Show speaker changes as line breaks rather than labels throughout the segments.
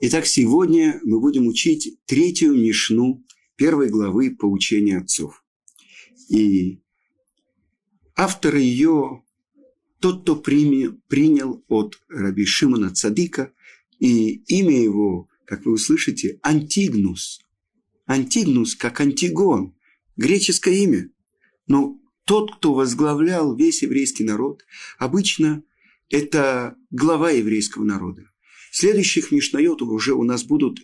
Итак, сегодня мы будем учить третью Мишну первой главы поучения отцов. И автор ее тот, кто принял от Раби Шимона Цадика, и имя его, как вы услышите, Антигнус. Антигнус, как Антигон, греческое имя. Но тот, кто возглавлял весь еврейский народ, обычно это глава еврейского народа. Следующих Мишнайотов уже у нас будут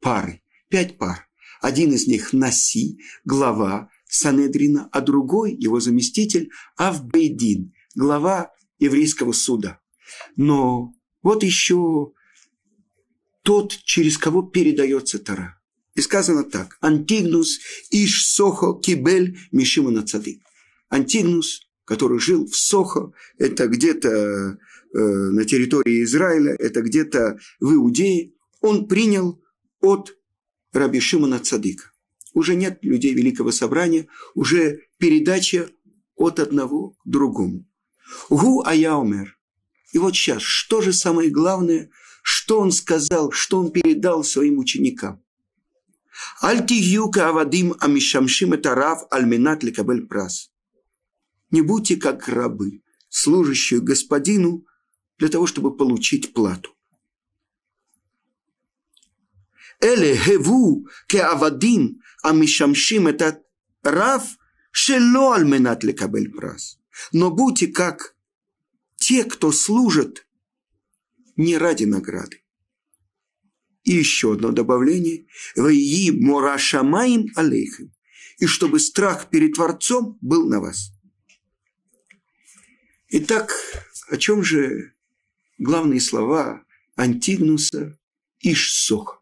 пары, пять пар. Один из них Наси, глава Санедрина, а другой, его заместитель, Авбейдин, глава еврейского суда. Но вот еще тот, через кого передается Тара. И сказано так. Антигнус иш сохо кибель мишимана цадык. Антигнус, который жил в Сохо, это где-то на территории Израиля, это где-то в Иудее, он принял от Раби Шимона Цадыка. Уже нет людей Великого Собрания, уже передача от одного к другому. Гу аяумер. И вот сейчас, что же самое главное, что он сказал, что он передал своим ученикам? Альтигюка авадим амишамшим это рав альминат лекабель прас. Не будьте как рабы, служащие господину для того, чтобы получить плату. Эле хеву ке авадим амишамшим это рав шело альминат лекабель прас. Но будьте как те, кто служат не ради награды. И еще одно добавление. Ваи мурашамаим алейхим. И чтобы страх перед Творцом был на вас. Итак, о чем же главные слова Антигнуса и Шсоха?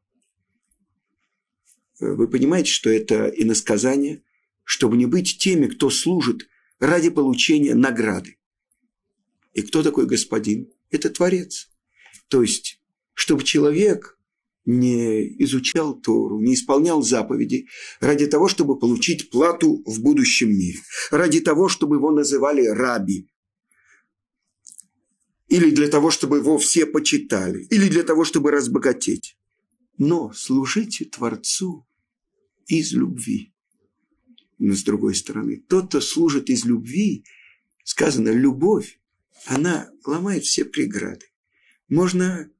Вы понимаете, что это иносказание, чтобы не быть теми, кто служит ради получения награды. И кто такой господин? Это Творец. То есть, чтобы человек не изучал Тору, не исполнял заповеди ради того, чтобы получить плату в будущем мире, ради того, чтобы его называли раби, или для того, чтобы его все почитали, или для того, чтобы разбогатеть. Но служите Творцу из любви. Но с другой стороны, тот, кто служит из любви, сказано, любовь, она ломает все преграды. Можно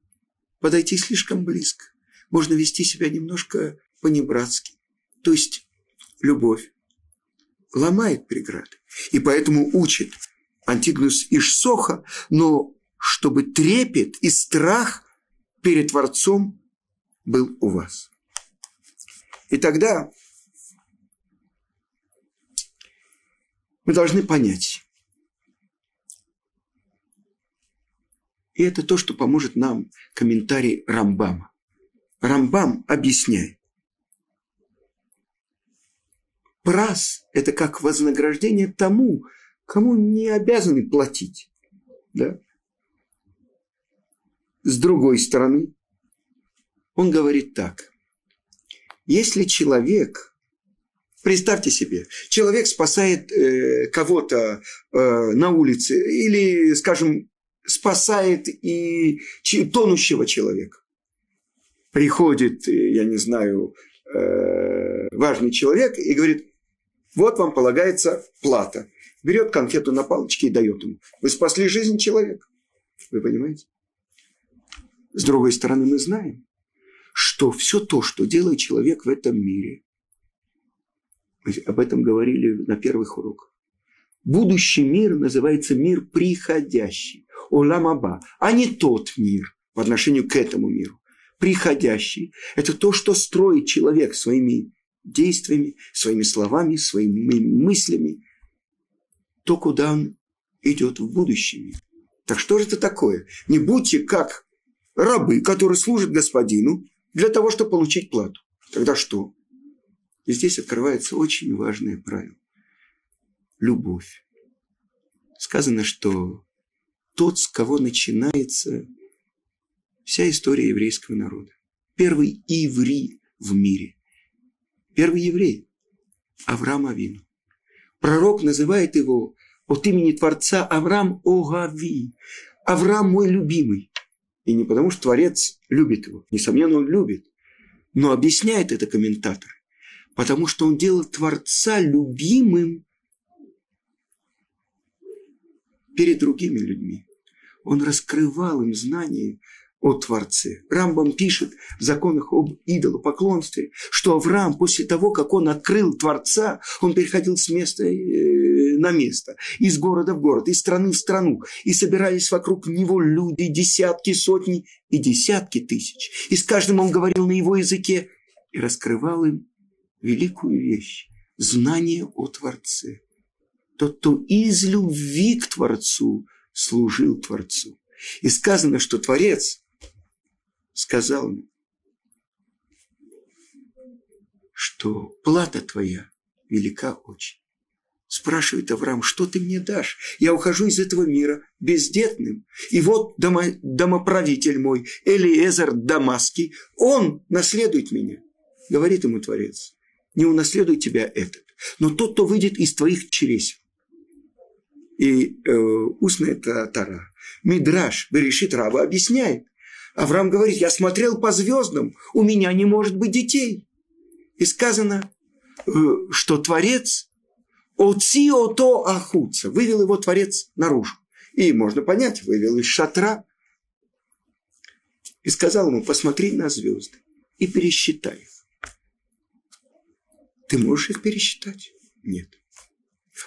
подойти слишком близко, можно вести себя немножко по-небратски. То есть любовь ломает преграды. И поэтому учит Антигнус Ишсоха, но чтобы трепет и страх перед Творцом был у вас. И тогда мы должны понять. И это то, что поможет нам комментарий Рамбама. Рамбам объясняет. Прас – это как вознаграждение тому, кому не обязаны платить. Да? С другой стороны, он говорит так. Если человек Представьте себе, человек спасает э, кого-то э, на улице или, скажем, спасает и тонущего человека. Приходит, э, я не знаю, э, важный человек и говорит, вот вам полагается плата. Берет конфету на палочке и дает ему. Вы спасли жизнь человека. Вы понимаете? С другой стороны, мы знаем, что все то, что делает человек в этом мире, мы об этом говорили на первых уроках. Будущий мир называется мир приходящий, Оламаба, а не тот мир по отношению к этому миру. Приходящий – это то, что строит человек своими действиями, своими словами, своими мыслями, то, куда он идет в будущий мир. Так что же это такое? Не будьте как рабы, которые служат господину для того, чтобы получить плату. Тогда что? И здесь открывается очень важное правило. Любовь. Сказано, что тот, с кого начинается вся история еврейского народа. Первый иври в мире. Первый еврей. Авраам Авину. Пророк называет его от имени Творца Авраам Огави. Авраам мой любимый. И не потому, что Творец любит его. Несомненно, он любит. Но объясняет это комментатор. Потому что он делает Творца любимым перед другими людьми. Он раскрывал им знания о Творце. Рамбам пишет в законах об идолопоклонстве, что Авраам после того, как он открыл Творца, он переходил с места э, на место, из города в город, из страны в страну, и собирались вокруг него люди, десятки, сотни и десятки тысяч. И с каждым он говорил на его языке и раскрывал им великую вещь – знание о Творце. Тот, кто из любви к Творцу служил Творцу. И сказано, что Творец – сказал мне, что плата твоя велика очень. Спрашивает Авраам, что ты мне дашь? Я ухожу из этого мира бездетным. И вот домо, домоправитель мой, Элиезер Дамаский, он наследует меня. Говорит ему Творец, не унаследуй тебя этот, но тот, кто выйдет из твоих чресел. И э, устная тара, Мидраш, Берешит Рава объясняет, Авраам говорит, я смотрел по звездам, у меня не может быть детей. И сказано, э, что Творец Оциото Ахуца, вывел его Творец наружу. И можно понять, вывел из шатра. И сказал ему, посмотри на звезды и пересчитай их. Ты можешь их пересчитать? Нет.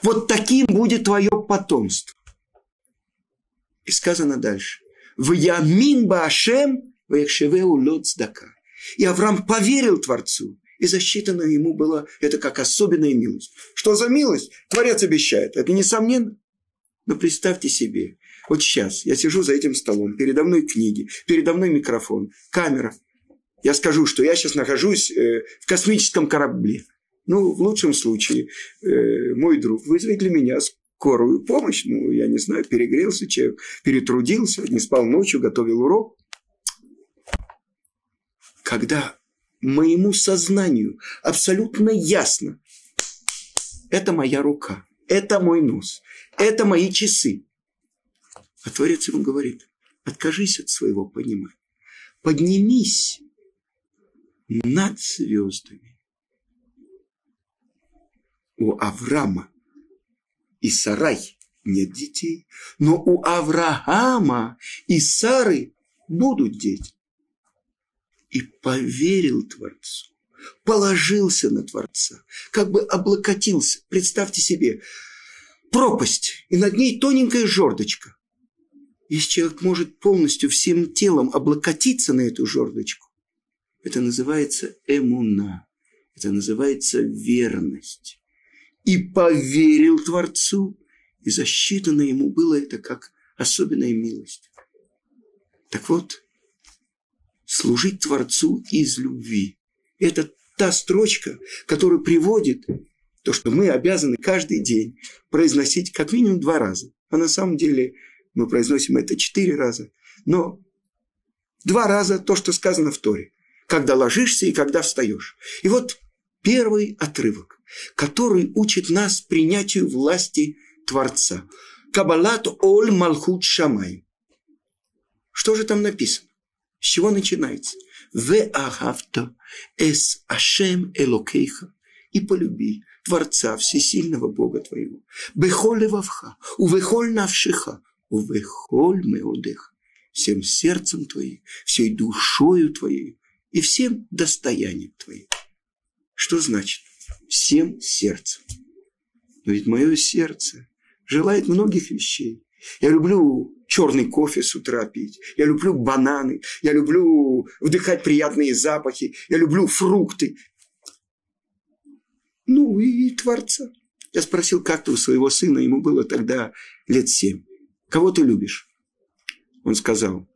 Вот таким будет твое потомство. И сказано дальше. В Ямин Баашем Вехшевеу Лоцдака. И Авраам поверил Творцу, и засчитано ему было это как особенная милость. Что за милость? Творец обещает. Это несомненно. Но представьте себе, вот сейчас я сижу за этим столом, передо мной книги, передо мной микрофон, камера. Я скажу, что я сейчас нахожусь э, в космическом корабле. Ну, в лучшем случае, э, мой друг вызовет для меня скорую помощь. Ну, я не знаю, перегрелся человек, перетрудился, не спал ночью, готовил урок. Когда моему сознанию абсолютно ясно, это моя рука, это мой нос, это мои часы. А Творец ему говорит, откажись от своего понимания, поднимись над звездами. У Авраама и Сарай. Нет детей, но у Авраама и Сары будут дети. И поверил Творцу, положился на Творца, как бы облокотился. Представьте себе, пропасть, и над ней тоненькая жердочка. Если человек может полностью всем телом облокотиться на эту жердочку, это называется эмуна, это называется верность и поверил Творцу, и засчитано ему было это как особенная милость. Так вот, служить Творцу из любви. Это та строчка, которая приводит то, что мы обязаны каждый день произносить как минимум два раза. А на самом деле мы произносим это четыре раза. Но два раза то, что сказано в Торе. Когда ложишься и когда встаешь. И вот первый отрывок который учит нас принятию власти Творца. Кабалат оль малхут шамай. Что же там написано? С чего начинается? В ахавто эс ашем элокейха. И полюби Творца Всесильного Бога твоего. Бехоль левавха, увехоль навшиха, увехоль меодеха. Всем сердцем твоим, всей душою твоей и всем достоянием твоим. Что значит? всем сердцем. Но ведь мое сердце желает многих вещей. Я люблю черный кофе с утра пить. Я люблю бананы. Я люблю вдыхать приятные запахи. Я люблю фрукты. Ну и Творца. Я спросил, как ты у своего сына, ему было тогда лет семь. Кого ты любишь? Он сказал,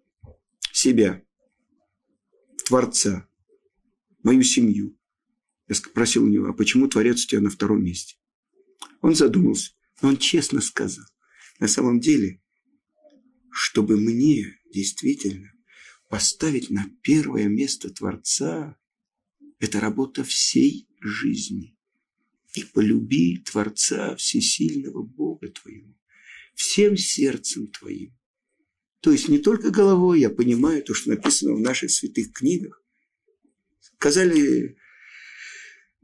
себя, Творца, мою семью. Я спросил у него, а почему Творец у тебя на втором месте? Он задумался, но он честно сказал. На самом деле, чтобы мне действительно поставить на первое место Творца, это работа всей жизни. И полюби Творца Всесильного Бога твоего всем сердцем твоим, То есть не только головой я понимаю то, что написано в наших святых книгах. Сказали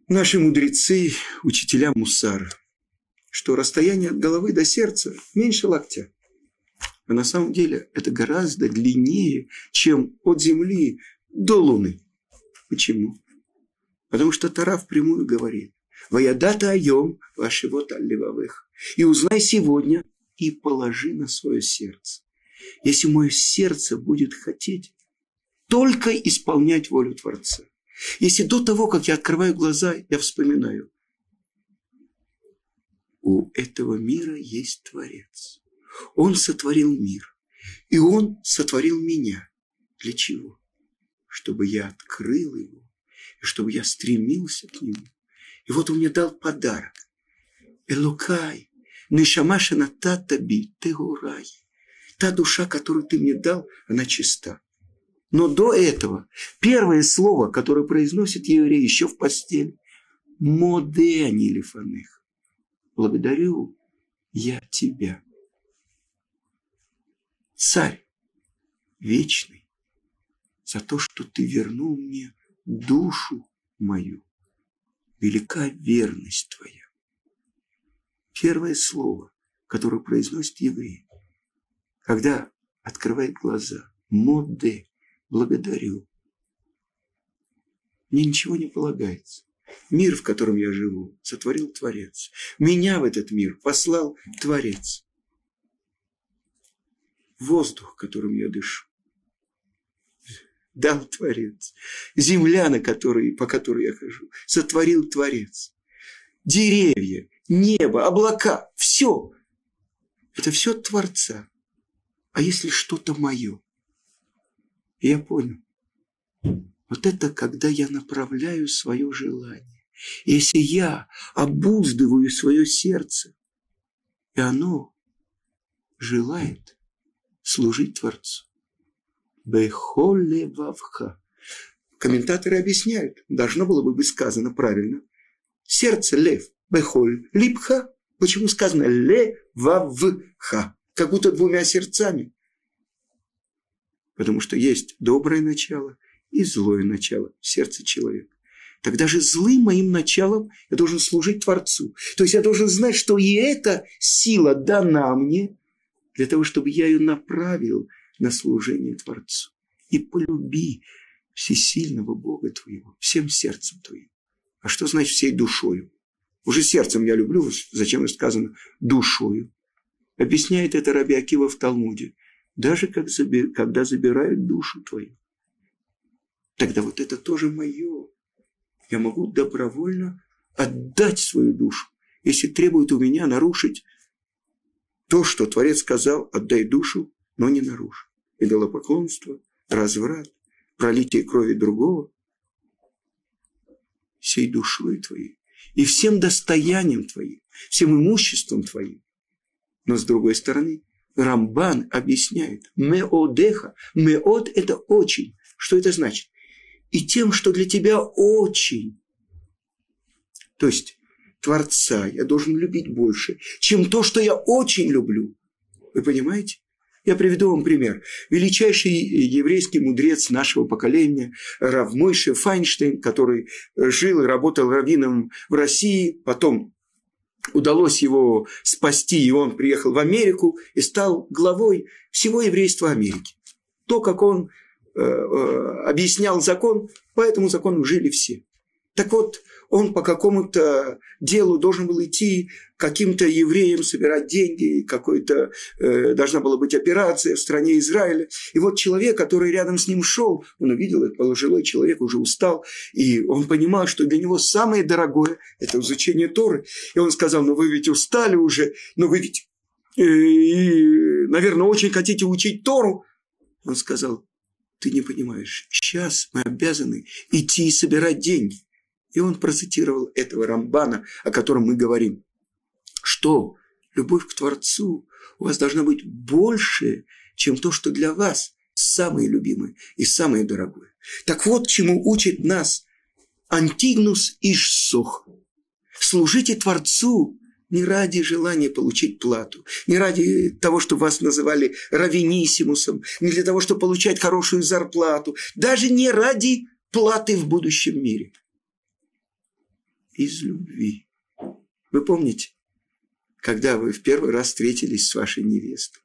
наши мудрецы, учителя Мусара, что расстояние от головы до сердца меньше локтя. А на самом деле это гораздо длиннее, чем от Земли до Луны. Почему? Потому что Тара впрямую говорит, «Ваядата айом вашего талливавых» и узнай сегодня и положи на свое сердце. Если мое сердце будет хотеть только исполнять волю Творца, если до того, как я открываю глаза, я вспоминаю, у этого мира есть Творец. Он сотворил мир. И Он сотворил меня. Для чего? Чтобы я открыл его, и чтобы я стремился к нему. И вот Он мне дал подарок. Элукай, нишамаша натата би, тегурай. Та душа, которую ты мне дал, она чиста. Но до этого первое слово, которое произносит еврей еще в постели, моде анилифаных. Благодарю я тебя. Царь вечный, за то, что ты вернул мне душу мою. Велика верность твоя. Первое слово, которое произносит еврей, когда открывает глаза, моде, благодарю. Мне ничего не полагается. Мир, в котором я живу, сотворил Творец. Меня в этот мир послал Творец. Воздух, которым я дышу, дал Творец. Земля, на которой, по которой я хожу, сотворил Творец. Деревья, небо, облака, все. Это все Творца. А если что-то мое? И я понял. Вот это когда я направляю свое желание. Если я обуздываю свое сердце, и оно желает служить Творцу. Бехоле вавха. Комментаторы объясняют, должно было бы быть сказано правильно. Сердце лев, бехоль, липха. Почему сказано ле вавха? Как будто двумя сердцами потому что есть доброе начало и злое начало в сердце человека. Тогда же злым моим началом я должен служить Творцу. То есть я должен знать, что и эта сила дана мне для того, чтобы я ее направил на служение Творцу. И полюби всесильного Бога твоего, всем сердцем твоим. А что значит всей душою? Уже сердцем я люблю, зачем сказано душою? Объясняет это Раби Акива в Талмуде даже как заби, когда забирают душу твою. Тогда вот это тоже мое. Я могу добровольно отдать свою душу, если требует у меня нарушить то, что Творец сказал, отдай душу, но не нарушь. Идолопоклонство, разврат, пролитие крови другого, всей душой твоей и всем достоянием твоим, всем имуществом твоим. Но с другой стороны, Рамбан объясняет, меодеха, меод – это очень. Что это значит? И тем, что для тебя очень. То есть Творца я должен любить больше, чем то, что я очень люблю. Вы понимаете? Я приведу вам пример. Величайший еврейский мудрец нашего поколения, Рав Мойше Файнштейн, который жил и работал раввином в России, потом удалось его спасти, и он приехал в Америку и стал главой всего еврейства Америки. То, как он э, э, объяснял закон, по этому закону жили все. Так вот, он по какому-то делу должен был идти каким-то евреям собирать деньги, какой-то э, должна была быть операция в стране Израиля. И вот человек, который рядом с ним шел, он увидел, это пожилой человек, уже устал, и он понимал, что для него самое дорогое – это изучение Торы. И он сказал, ну вы ведь устали уже, но вы ведь, э, и, наверное, очень хотите учить Тору. Он сказал, ты не понимаешь, сейчас мы обязаны идти и собирать деньги. И он процитировал этого Рамбана, о котором мы говорим. Что любовь к Творцу у вас должна быть больше, чем то, что для вас самое любимое и самое дорогое. Так вот, чему учит нас Антигнус Ишсох. Служите Творцу Не ради желания получить плату, не ради того, чтобы вас называли равенисимусом, не для того, чтобы получать хорошую зарплату, даже не ради платы в будущем мире. Из любви. Вы помните, когда вы в первый раз встретились с вашей невестой,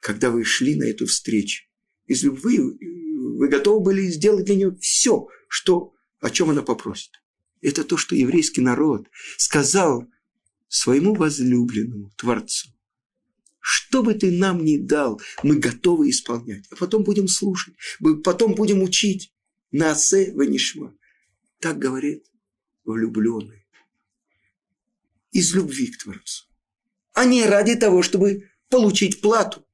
когда вы шли на эту встречу, из любви вы готовы были сделать для нее все, что, о чем она попросит. Это то, что еврейский народ сказал своему возлюбленному Творцу. Что бы ты нам ни дал, мы готовы исполнять. А потом будем слушать, потом будем учить. На асе ванишма. Так говорит влюбленный. Из любви к Творцу. А не ради того, чтобы получить плату.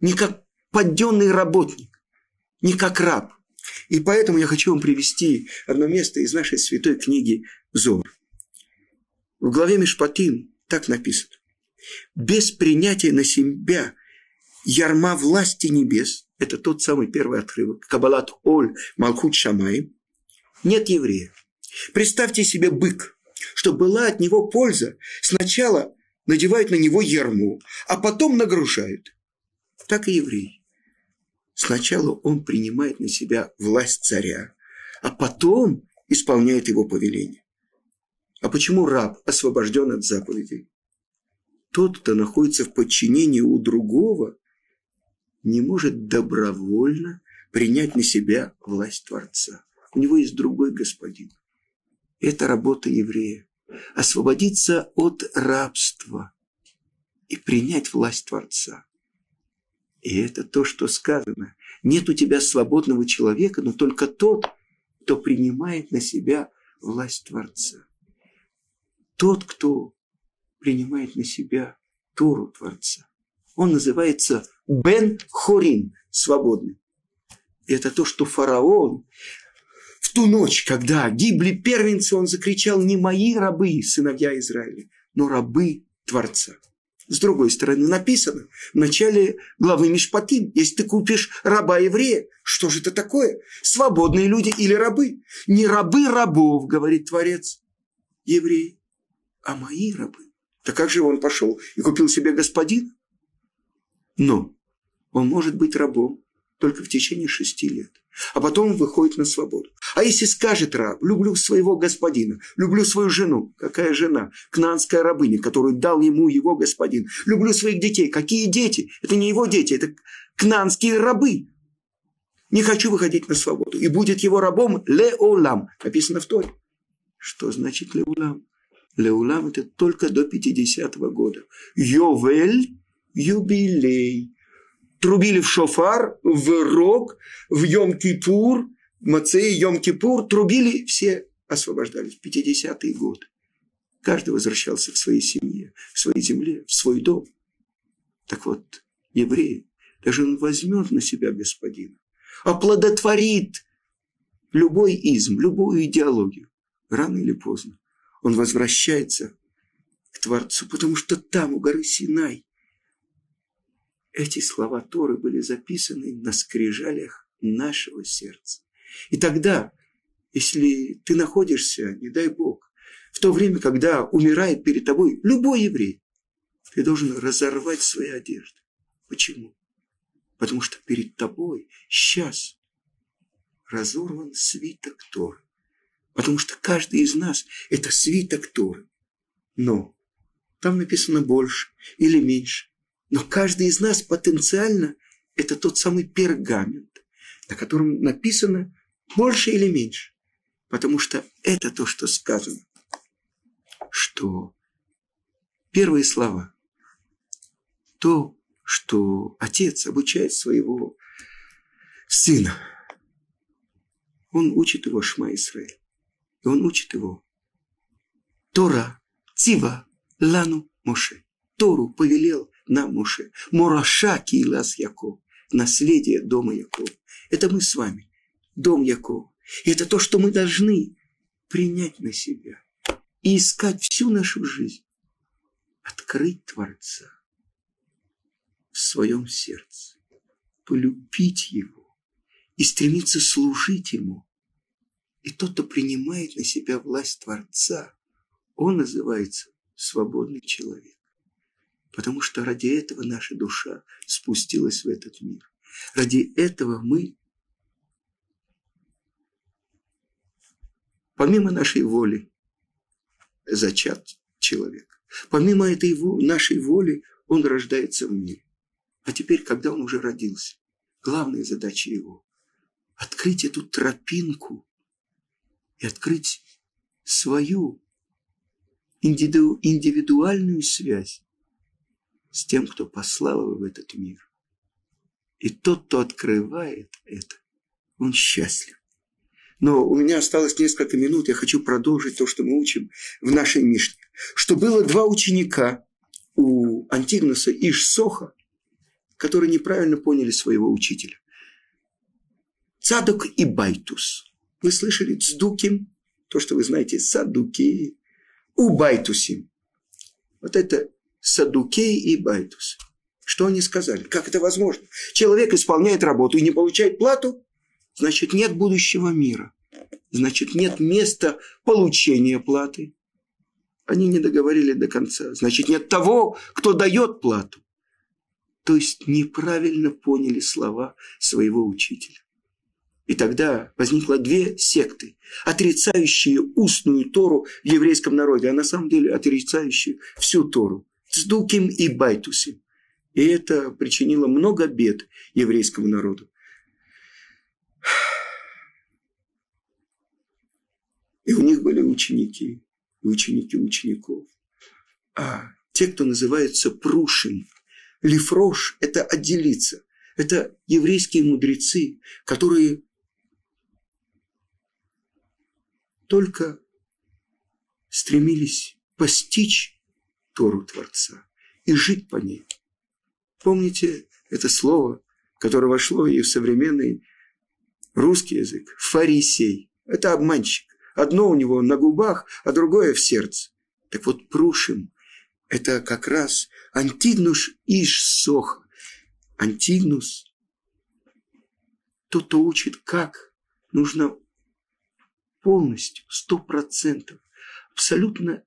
Не как подденный работник, не как раб. И поэтому я хочу вам привести одно место из нашей святой книги Зор. В главе Мишпатим так написано. Без принятия на себя ярма власти небес, это тот самый первый отрывок, Кабалат Оль Малхут Шамай, нет еврея. Представьте себе бык, что была от него польза. Сначала надевают на него ярму, а потом нагружают. Так и еврей. Сначала он принимает на себя власть царя, а потом исполняет его повеление. А почему раб освобожден от заповедей? Тот, кто находится в подчинении у другого, не может добровольно принять на себя власть Творца. У него есть другой господин. Это работа еврея. Освободиться от рабства и принять власть Творца. И это то, что сказано. Нет у тебя свободного человека, но только тот, кто принимает на себя власть Творца тот, кто принимает на себя Тору Творца. Он называется Бен Хорин, свободный. это то, что фараон ту ночь, когда гибли первенцы, он закричал не мои рабы, сыновья Израиля, но рабы Творца. С другой стороны, написано в начале главы Мишпатим, если ты купишь раба еврея, что же это такое? Свободные люди или рабы? Не рабы рабов, говорит Творец, еврей, а мои рабы. Так как же он пошел и купил себе господин? Но он может быть рабом только в течение шести лет. А потом выходит на свободу. А если скажет раб, люблю своего господина, люблю свою жену, какая жена? Кнанская рабыня, которую дал ему его господин. Люблю своих детей. Какие дети? Это не его дети, это кнанские рабы. Не хочу выходить на свободу. И будет его рабом леолам. Написано в Торе. Что значит леолам? Леулам это только до 50-го года. Йовель – юбилей. Трубили в шофар, в рог, в Йом-Кипур, в Мацей, Йом-Кипур. Трубили, все освобождались. 50-й год. Каждый возвращался к своей семье, в своей земле, в свой дом. Так вот, еврей, даже он возьмет на себя господина, оплодотворит любой изм, любую идеологию, рано или поздно он возвращается к Творцу, потому что там, у горы Синай, эти слова Торы были записаны на скрижалях нашего сердца. И тогда, если ты находишься, не дай Бог, в то время, когда умирает перед тобой любой еврей, ты должен разорвать свои одежды. Почему? Потому что перед тобой сейчас разорван свиток Торы. Потому что каждый из нас – это свиток Торы. Но там написано больше или меньше. Но каждый из нас потенциально – это тот самый пергамент, на котором написано больше или меньше. Потому что это то, что сказано. Что первые слова, то, что отец обучает своего сына, он учит его Шма Исраиль. И он учит его. Тора, Цива, Лану, Моше. Тору повелел нам Моше. Мораша Киилас Яков. Наследие дома Якова. Это мы с вами. Дом Якова. Это то, что мы должны принять на себя. И искать всю нашу жизнь. Открыть Творца в своем сердце. Полюбить Его. И стремиться служить Ему и тот, кто принимает на себя власть Творца, он называется свободный человек. Потому что ради этого наша душа спустилась в этот мир. Ради этого мы, помимо нашей воли, зачат человек. Помимо этой нашей воли, он рождается в мире. А теперь, когда он уже родился, главная задача его – открыть эту тропинку и открыть свою индивиду, индивидуальную связь с тем, кто послал его в этот мир. И тот, кто открывает это, он счастлив. Но у меня осталось несколько минут, я хочу продолжить то, что мы учим в нашей Мишне. Что было два ученика у Антигнуса иш Соха, которые неправильно поняли своего учителя. Цадок и Байтус. Вы слышали צדוקים? То, что вы знаете, садукеи. ובייתוסים. Вот это садукеи и Байтус. Что они сказали? Как это возможно? Человек исполняет работу и не получает плату? Значит, нет будущего мира. Значит, нет места получения платы. Они не договорили до конца. Значит, нет того, кто дает плату. То есть неправильно поняли слова своего учителя. И тогда возникло две секты, отрицающие устную Тору в еврейском народе, а на самом деле отрицающие всю Тору. Цдуким и Байтусим. И это причинило много бед еврейскому народу. И у них были ученики, и ученики учеников. А те, кто называется прушим, лифрош – это отделиться. Это еврейские мудрецы, которые только стремились постичь Тору Творца и жить по ней. Помните это слово, которое вошло и в современный русский язык? Фарисей. Это обманщик. Одно у него на губах, а другое в сердце. Так вот, Прушим – это как раз Антигнус Иш Соха. Антигнус – тот, кто учит, как нужно полностью, сто процентов, абсолютно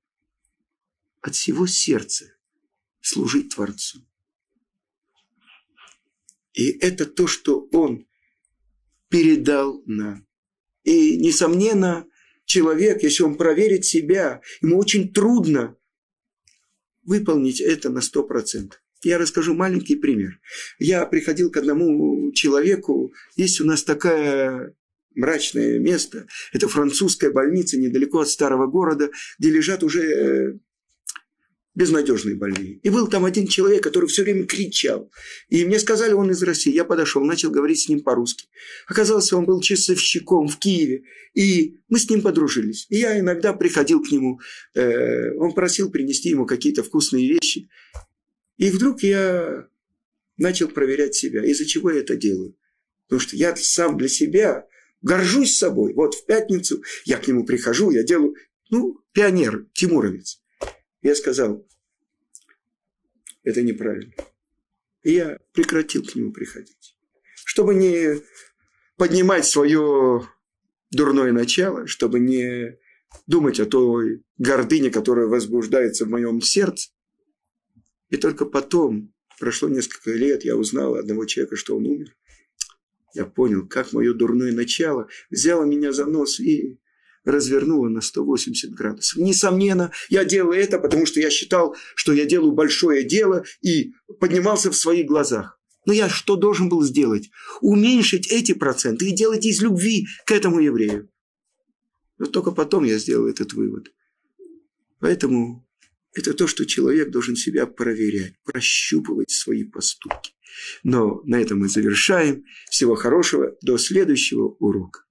от всего сердца служить Творцу. И это то, что он передал нам. И, несомненно, человек, если он проверит себя, ему очень трудно выполнить это на сто процентов. Я расскажу маленький пример. Я приходил к одному человеку, есть у нас такая мрачное место. Это французская больница недалеко от старого города, где лежат уже э, безнадежные больные. И был там один человек, который все время кричал. И мне сказали, он из России. Я подошел, начал говорить с ним по-русски. Оказалось, он был часовщиком в Киеве. И мы с ним подружились. И я иногда приходил к нему. Э, он просил принести ему какие-то вкусные вещи. И вдруг я начал проверять себя. Из-за чего я это делаю? Потому что я сам для себя горжусь собой. Вот в пятницу я к нему прихожу, я делаю, ну, пионер, Тимуровец. Я сказал, это неправильно. И я прекратил к нему приходить. Чтобы не поднимать свое дурное начало, чтобы не думать о той гордыне, которая возбуждается в моем сердце. И только потом, прошло несколько лет, я узнал одного человека, что он умер. Я понял, как мое дурное начало взяло меня за нос и развернула на 180 градусов. Несомненно, я делал это, потому что я считал, что я делаю большое дело и поднимался в своих глазах. Но я что должен был сделать? Уменьшить эти проценты и делать из любви к этому еврею. Но только потом я сделал этот вывод. Поэтому это то, что человек должен себя проверять, прощупывать свои поступки. Но на этом мы завершаем. Всего хорошего. До следующего урока.